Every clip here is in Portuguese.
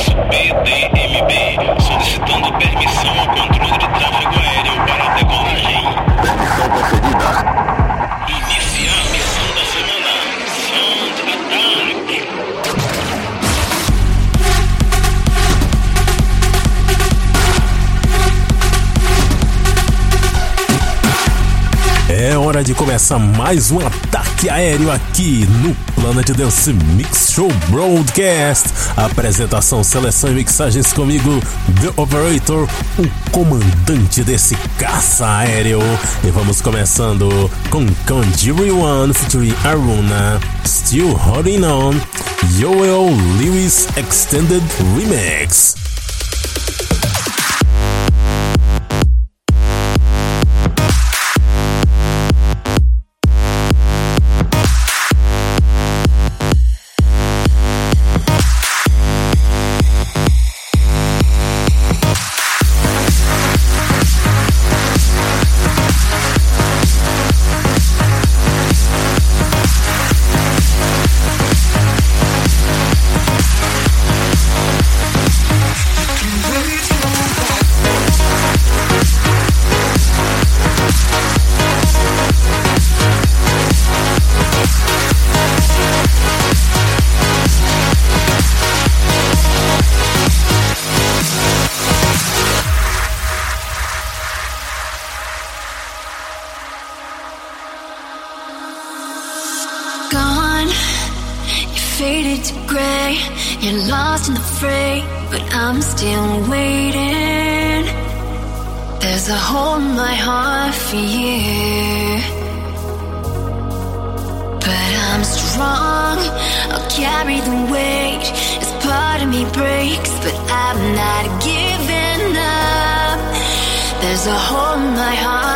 Prefixo PDMB, solicitando permissão ao controle de tráfego aéreo para decolagem. Permissão concedida. É hora de começar mais um ataque aéreo aqui no Planet Dance Mix Show Broadcast. Apresentação, seleção e mixagens comigo, The Operator, o comandante desse caça aéreo. E vamos começando com Conjuring One featuring Aruna, Still Holding On, Joel Lewis Extended Remix. I'm still waiting. There's a hole in my heart for you. But I'm strong. I'll carry the weight as part of me breaks, but I'm not giving up. There's a hole in my heart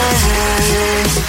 my head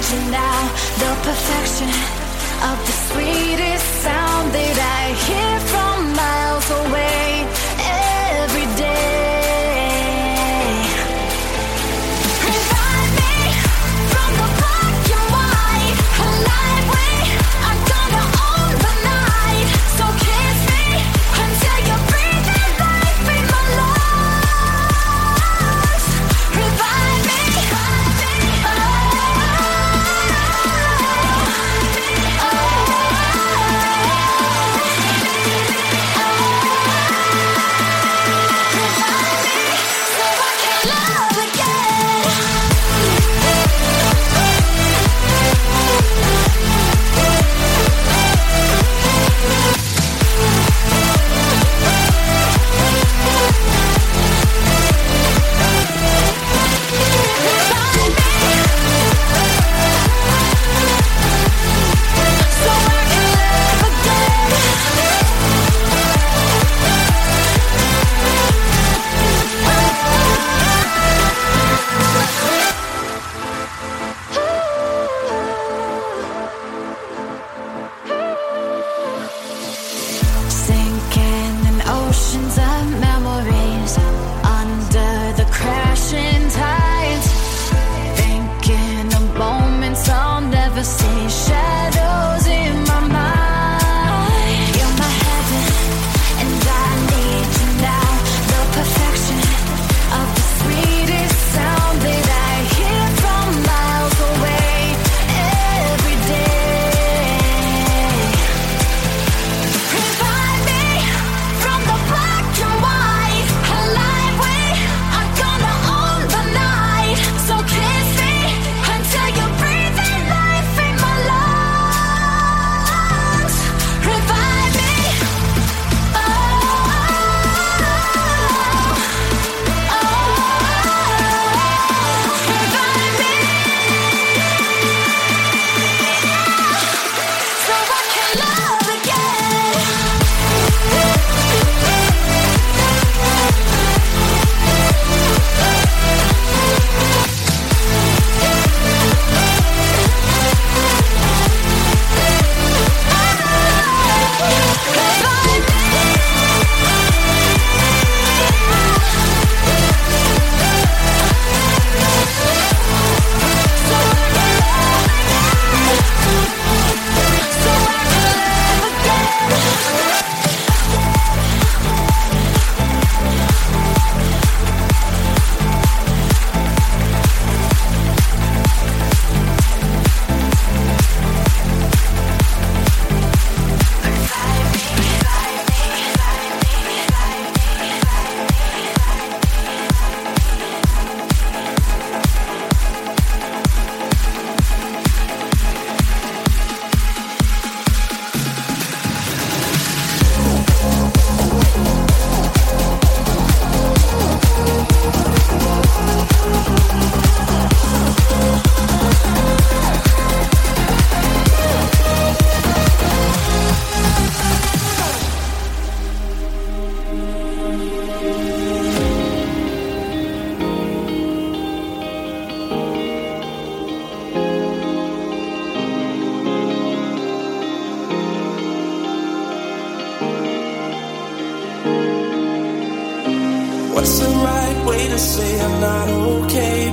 imagine now the perfection of the sweetest sound that I hear.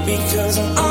because I'm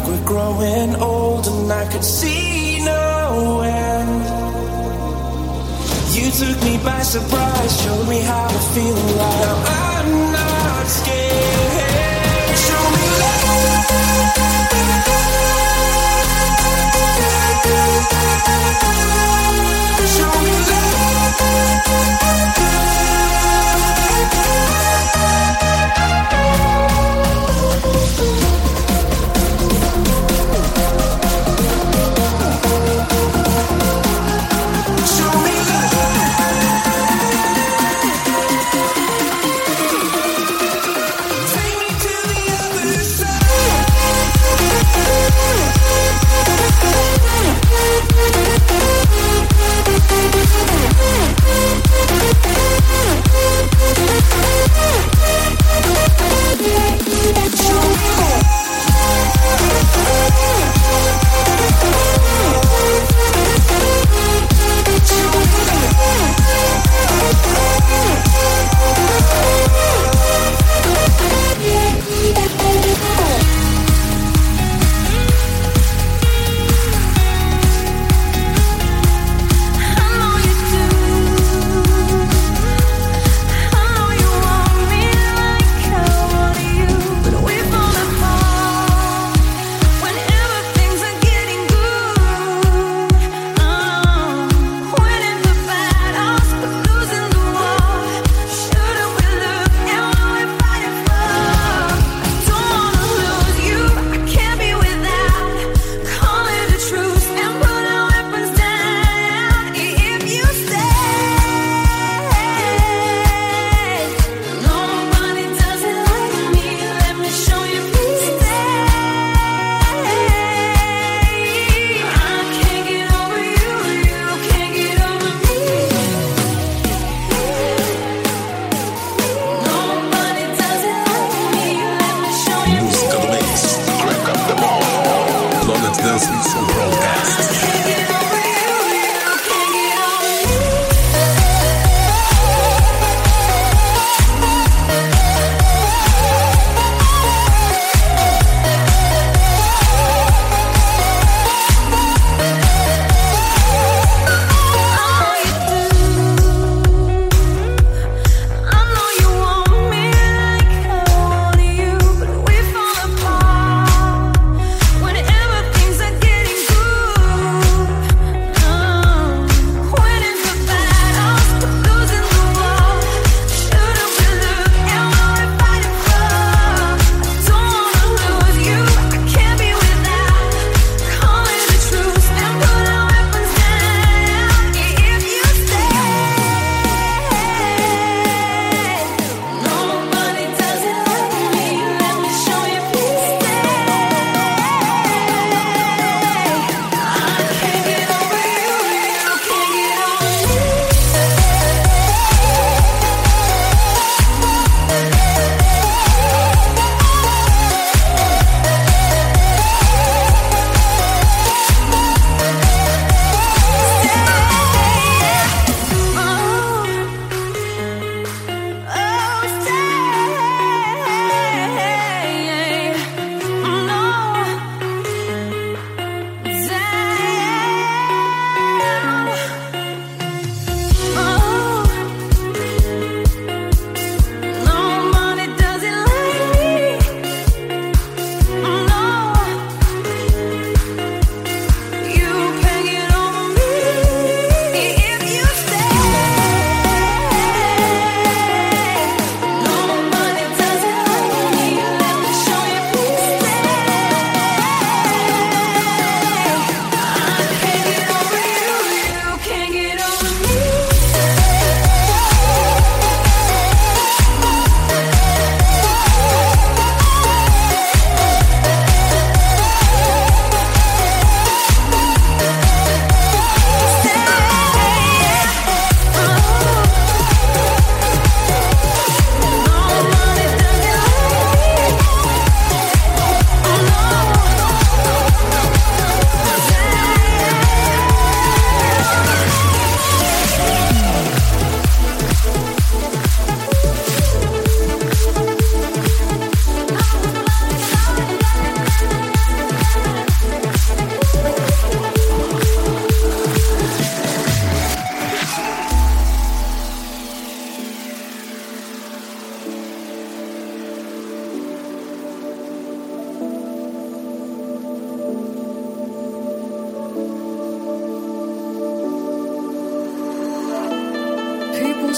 like we're growing old and I could see no end. You took me by surprise, showed me how to feel like now. I'm not scared. Show me love. Show me love.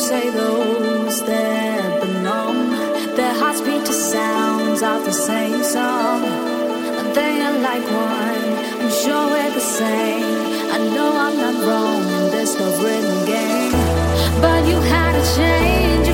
say those that belong. Their hearts beat to sounds of the same song. They are like one, I'm sure we're the same. I know I'm not wrong, there's no rhythm game. But you had to change.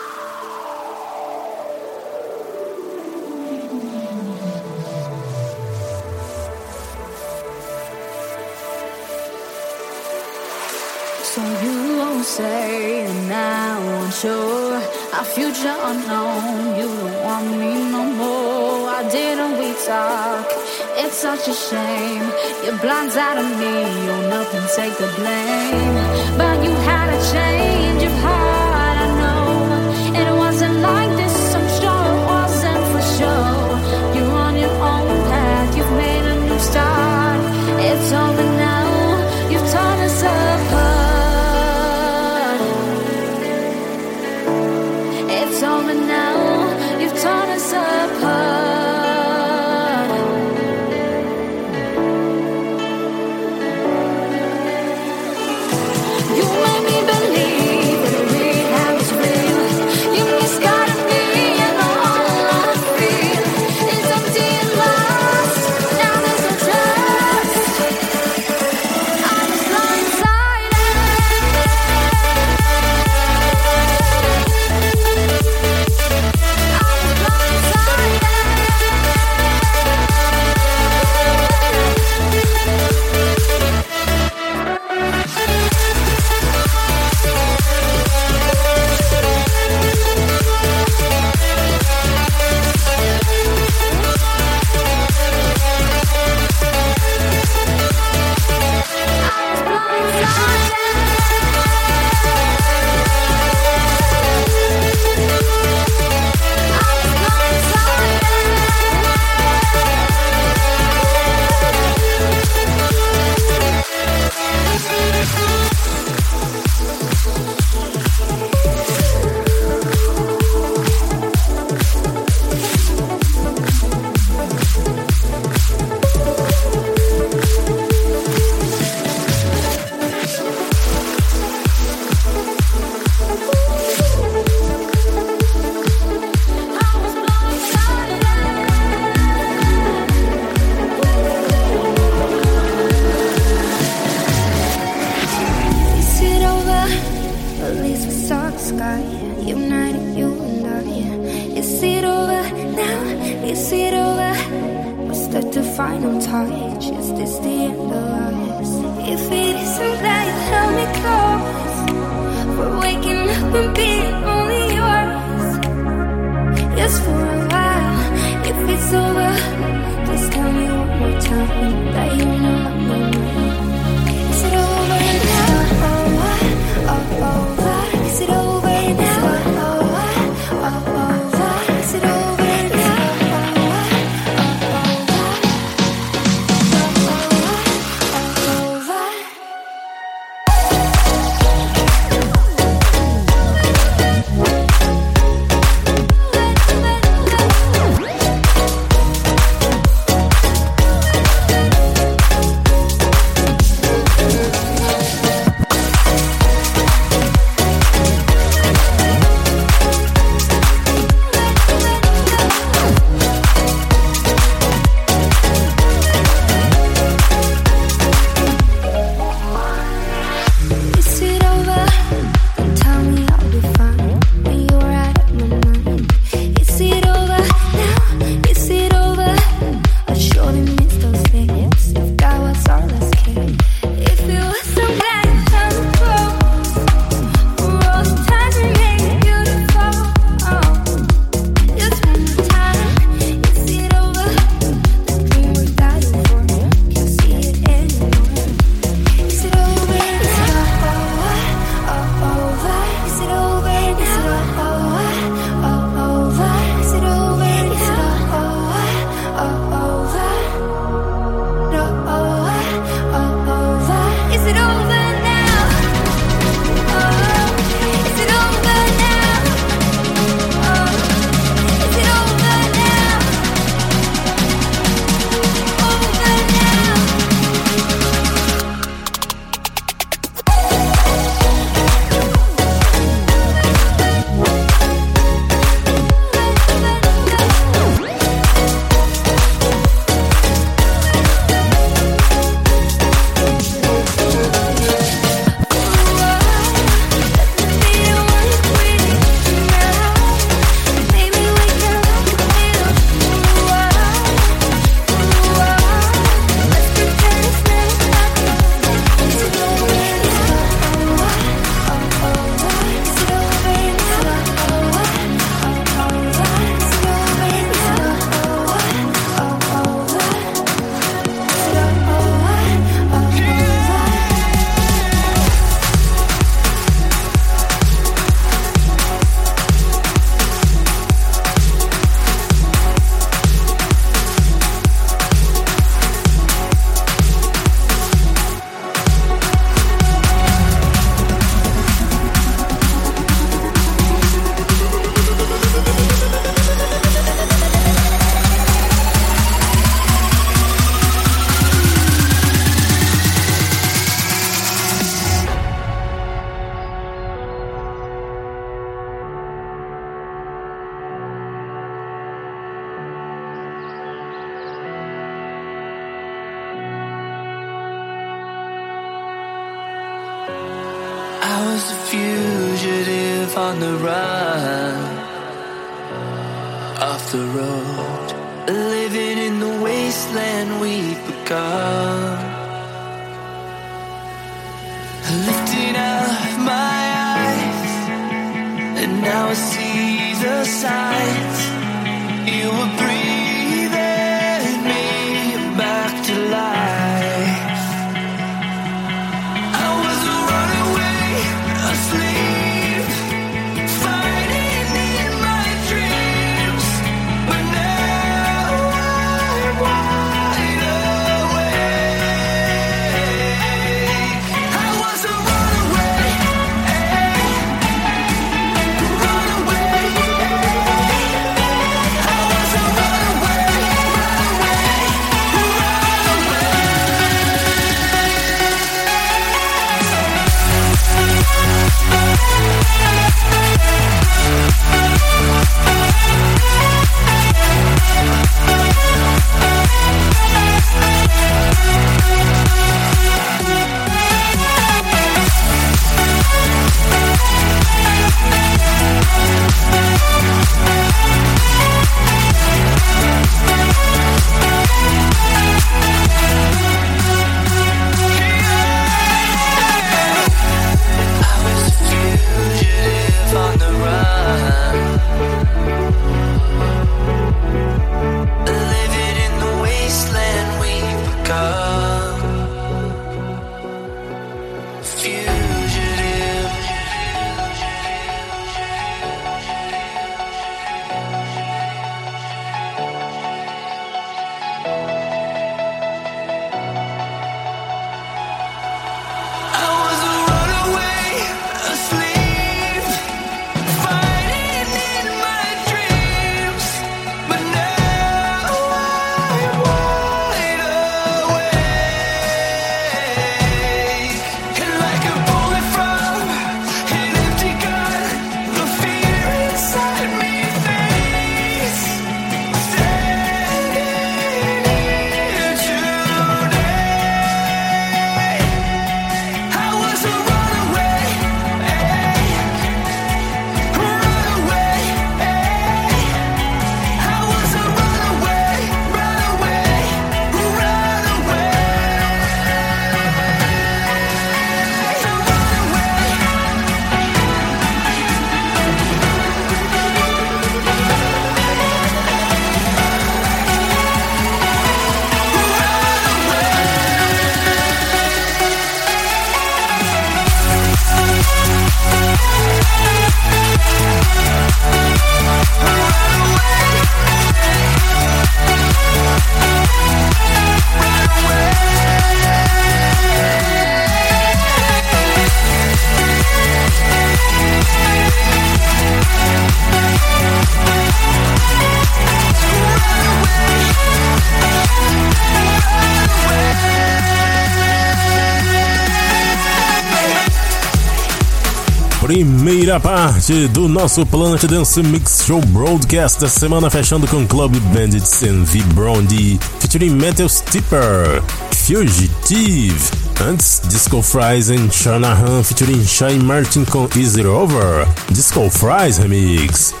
Primeira parte do nosso Planet Dance Mix Show Broadcast da semana, fechando com Club Bandits and V Blondie, featuring Metal Stipper, Fugitive. Antes, Disco Fries and Shanahan featuring Shine Martin com Easy Over, Disco Fries Remix.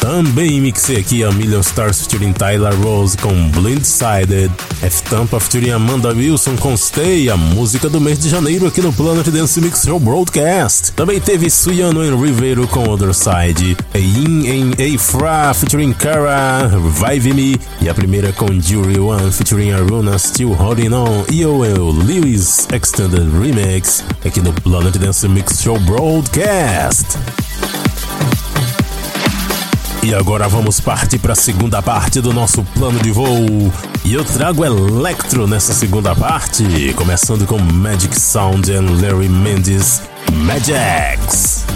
Também mixei aqui a Million Stars featuring Tyler Rose com Blindsided, F-Tampa featuring Amanda Wilson com Stay, a música do mês de janeiro aqui no Planet Dance Mix Show Broadcast. Também teve Suyano em Rivero com Other Side, Yin em A-Fra featuring Kara, Revive Me, e a primeira com Jury One featuring Aruna Still Holding On, e o Lewis Extended Remix aqui no Planet Dance Mix Show Broadcast. E agora vamos partir para a segunda parte do nosso plano de voo. E eu trago Electro nessa segunda parte, começando com Magic Sound and Larry Mendes Magics.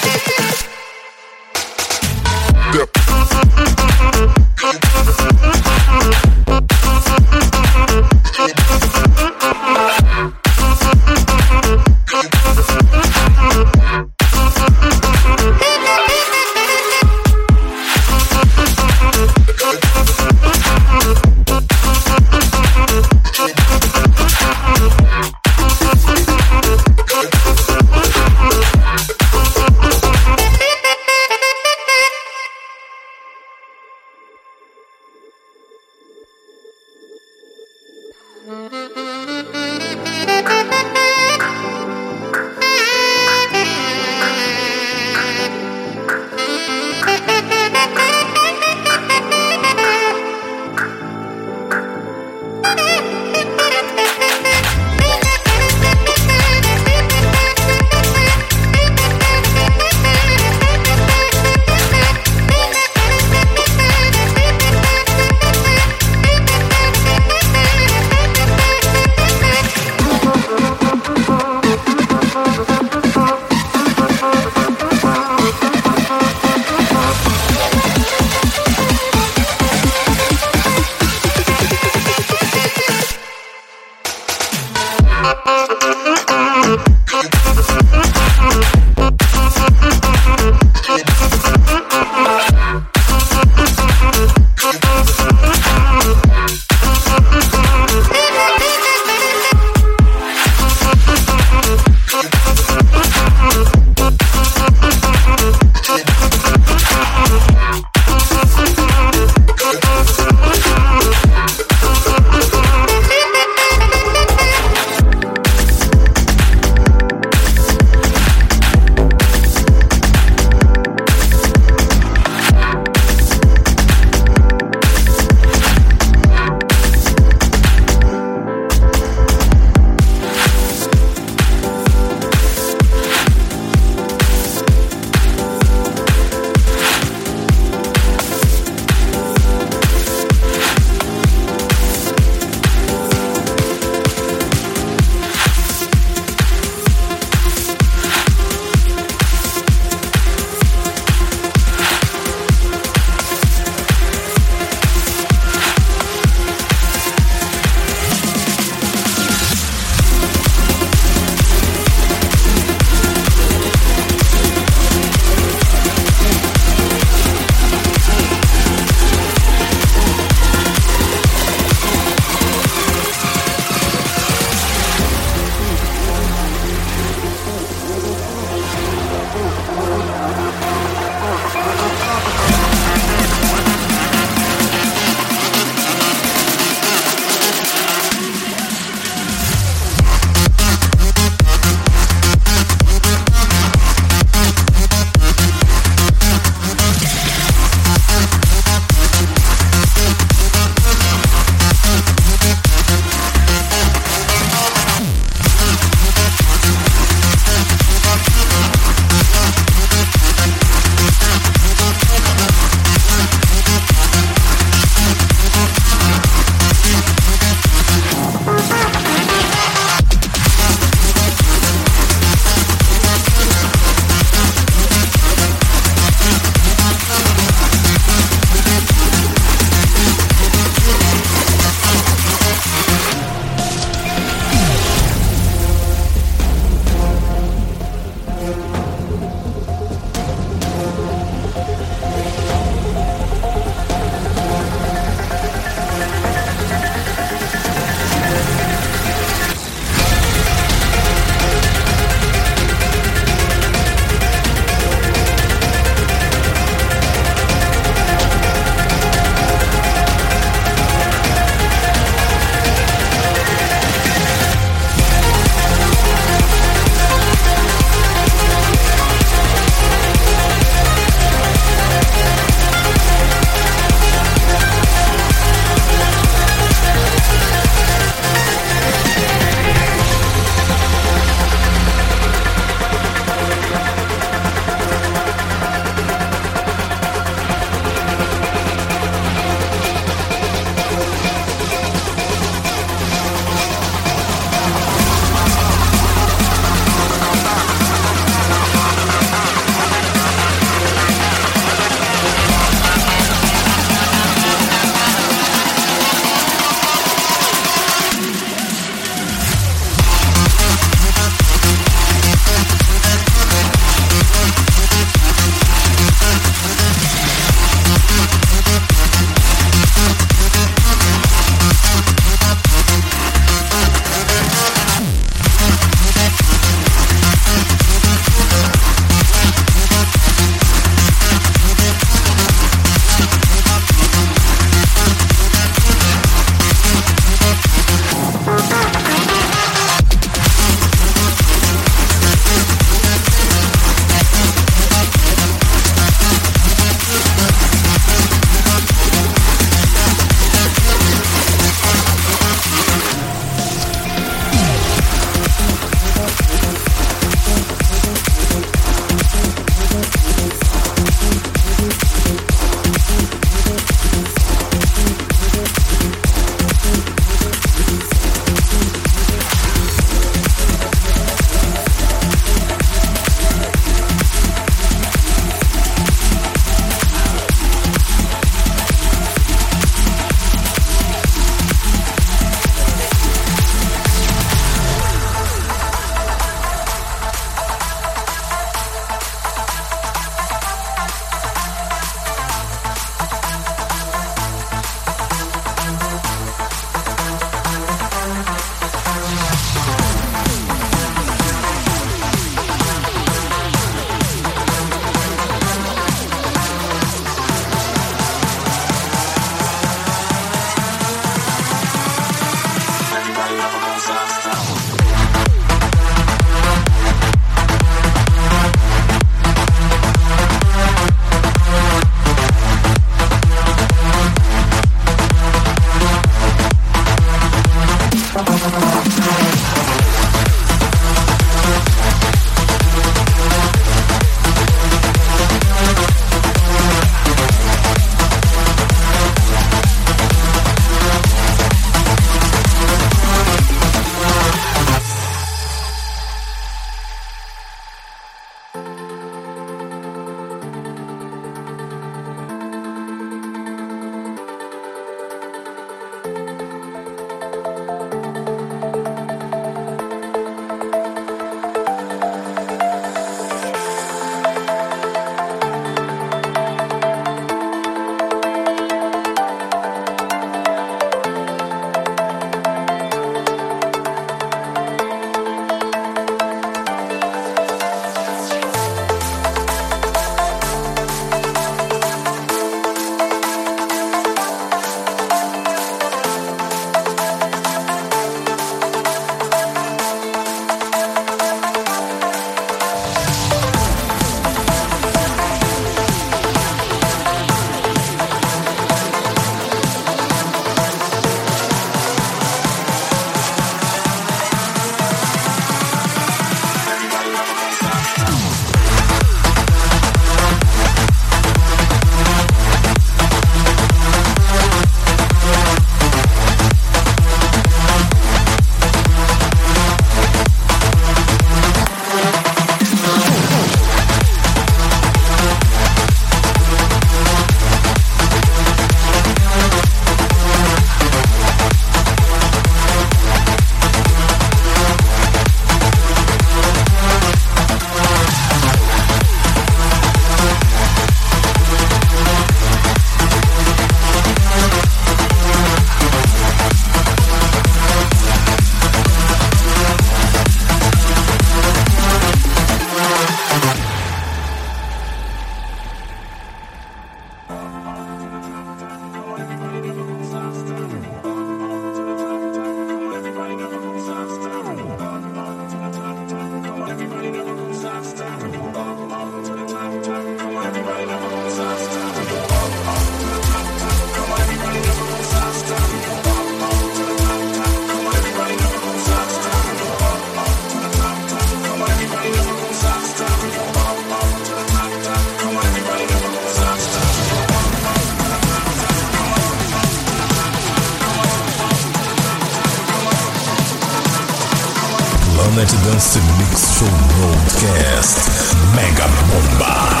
Planet Dance Mix Show Broadcast. Mega Bomba.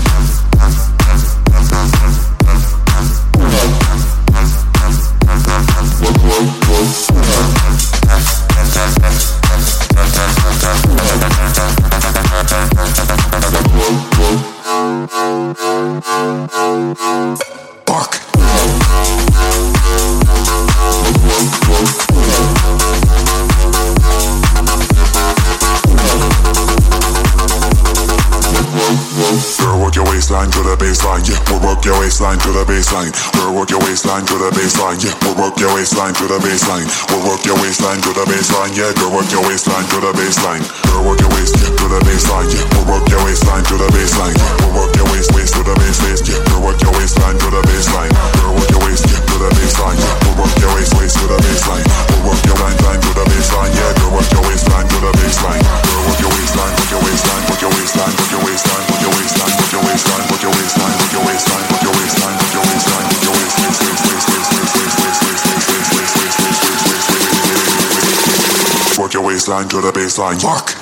waistline. Girl, work your waistline to the baseline. Yeah, we'll work your waistline to the baseline. We'll work your waistline to the baseline. Yeah, girl, work your waistline to the baseline. Girl, work your waist to the baseline. Yeah, we'll work your waistline to the baseline. We'll work your waist waist to the baseline. waist. Yeah, girl, work your waistline to the baseline. Girl, work your waist to the baseline. Yeah, we'll work your waist waist to the baseline. We'll work your waistline to the baseline. Yeah, girl, work your waistline to the baseline. Girl, work your waistline, work your waistline, work your waistline, work your waistline. baseline to the baseline. Fuck.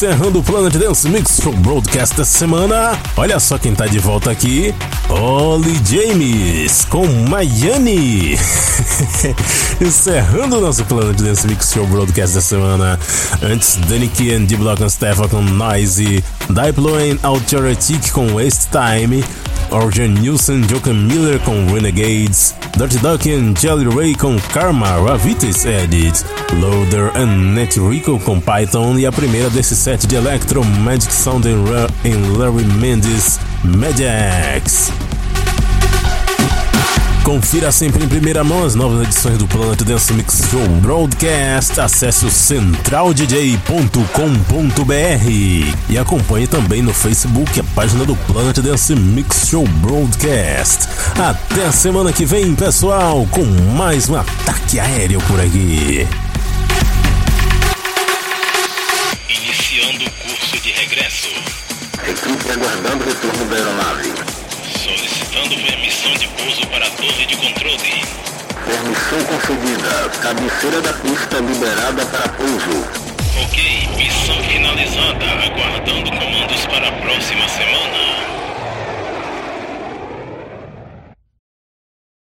Encerrando o Planet Dance Mix Show Broadcast da semana. Olha só quem tá de volta aqui: Oli James com Miami. encerrando o nosso Planet Dance Mix Show Broadcast da semana. Antes, Danny Key D Block and Stefan com Noisy, Diplo and Authoritic com Waste Time. Orjan Nilsson, Joker Miller com Renegades, Dirty Duck and Jelly Ray com Karma, Ravitas Edit, Loader and Net Rico com Python e a primeira desse set de Electro Magic Sound em Larry Mendes, Magics. Confira sempre em primeira mão as novas edições do Planet Dance Mix Show Broadcast. Acesse o centraldj.com.br e acompanhe também no Facebook a página do Planet Dance Mix Show Broadcast. Até a semana que vem, pessoal, com mais um ataque aéreo por aqui. Iniciando o curso de regresso. Equipe aguardando retorno da aeronave. Solicitando permissão de pouso para a torre de controle. Permissão concedida. Cabeceira da pista liberada para pouso. Ok, missão finalizada. Aguardando comandos para a próxima semana.